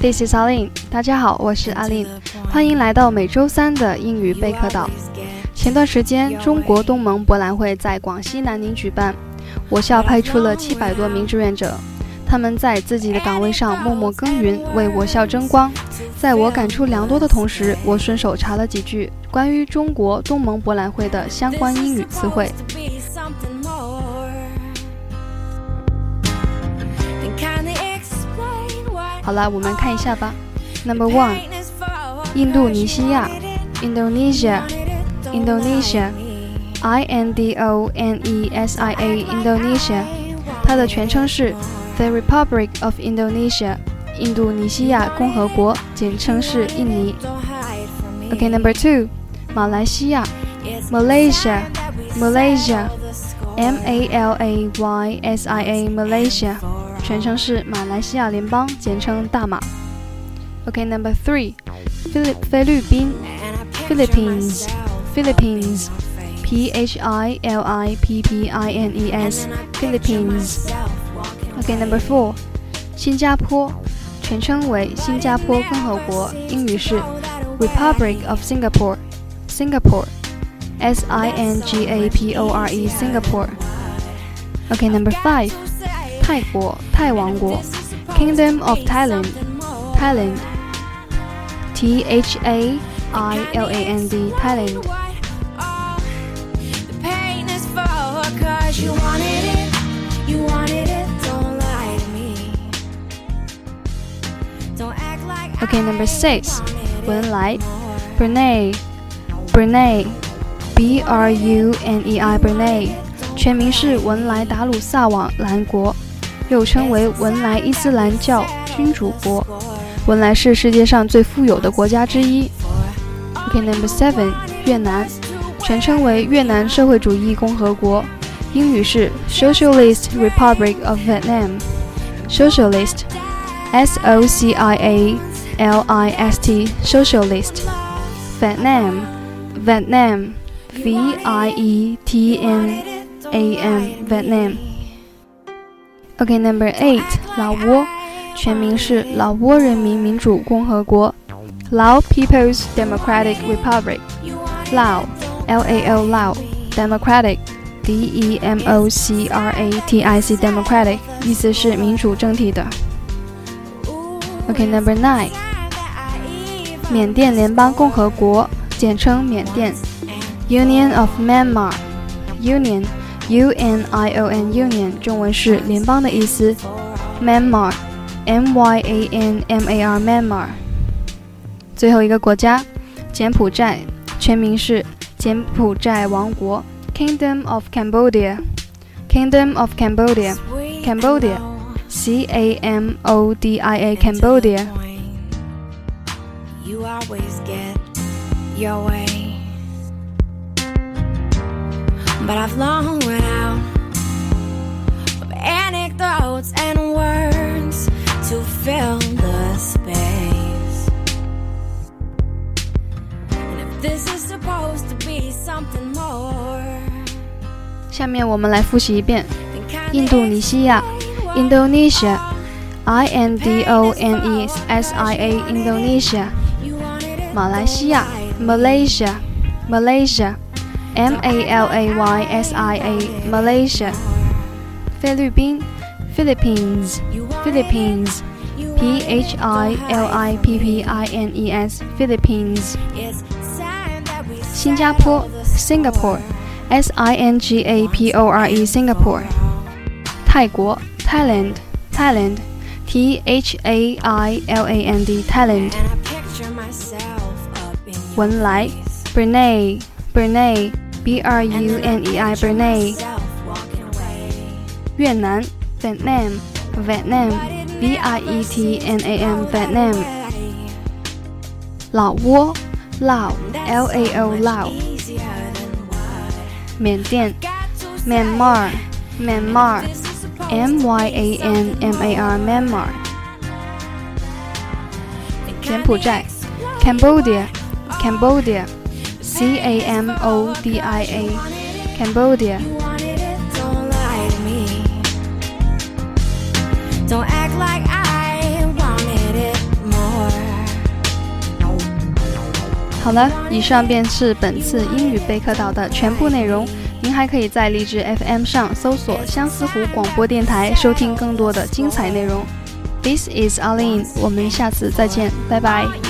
This is Alin 大家好，我是阿琳，欢迎来到每周三的英语贝壳岛。前段时间，中国东盟博览会在广西南宁举办，我校派出了七百多名志愿者，他们在自己的岗位上默默耕耘，为我校争光。在我感触良多的同时，我顺手查了几句关于中国东盟博览会的相关英语词汇。好了，我们看一下吧。Number one，印度尼西亚，Indonesia，Indonesia，I N D O N E S I A，Indonesia，它的全称是 The Republic of Indonesia，印度尼西亚共和国，简称是印尼。OK，Number、two，马来西亚，Malaysia，Malaysia，M A L A Y S I A，Malaysia。 全称是马来西亚联邦，简称大马。OK，Number、three，菲律菲律宾，Philippines，Philippines，P H I L I P P I N E S，Philippines。OK，Number、four，新加坡，全称为新加坡共和国，英语是 Republic of Singapore，Singapore，S I N G A P O R E，Singapore。OK，Number、five。泰国，泰王国，Kingdom of Thailand，Thailand，T H A I L A N D，Thailand。 OK，Number、six，文莱，Brunei，Brunei，B R U N E I，Brunei，全名是文莱达鲁萨瓦兰国。 又称为文莱伊斯兰教君主国，文莱是世界上最富有的国家之一。OK，Number、seven，越南，全称为越南社会主义共和国，英语是 Socialist Republic of Vietnam，Socialist，S O C I A L I S T，Socialist，Vietnam，Vietnam，V I E T N A M，Vietnam。OK，Number、eight，老挝，全名是老挝人民民主共和国，Lao People's Democratic Republic，lao L A L lao Democratic D E M O C R A T I C Democratic，意思是民主政体的。OK，Number、nine，缅甸联邦共和国，简称缅甸，Union of Myanmar，Union。 U N I O N Union 中文是联邦的意思，Myanmar M Y A N M A R Myanmar。最后一个国家，柬埔寨，全名是柬埔寨王国，Kingdom of Cambodia，Kingdom of Cambodia，Cambodia C A M O D I A Cambodia。You always get your way. But I've long run out of anecdotes and words to fill the space. And if this is supposed to be something more, 下面我们来复习一遍。 then kinda 印度尼西亚 Indonesia，I N D O N E S I A Indonesia， you wanted it 马来西亚 Malaysia Malaysia M A L A Y S I A Malaysia，菲律宾 Philippines You want Philippines. P H I L I P P I N E S Philippines. 新加坡 Singapore. S I N G A P O R E Singapore. 泰国 Thailand Thailand. T H A I L A N D Thailand. 文莱 Brunei Brunei B R U N E I Brunei. 越南 Vietnam Vietnam V I E T N A M Vietnam 老挝 Lao L A O Lao 缅甸 Myanmar Myanmar M Y A N M A R Myanmar 柬埔寨 Cambodia Cambodia C A M O D I A Cambodia Don't act like I wanted it more. 好了，以上便是本次英语备课岛的全部内容。您还可以在荔枝 FM 上搜索相思湖广播电台，收听更多的精彩内容。This is Arlene，我们下次再见，拜拜。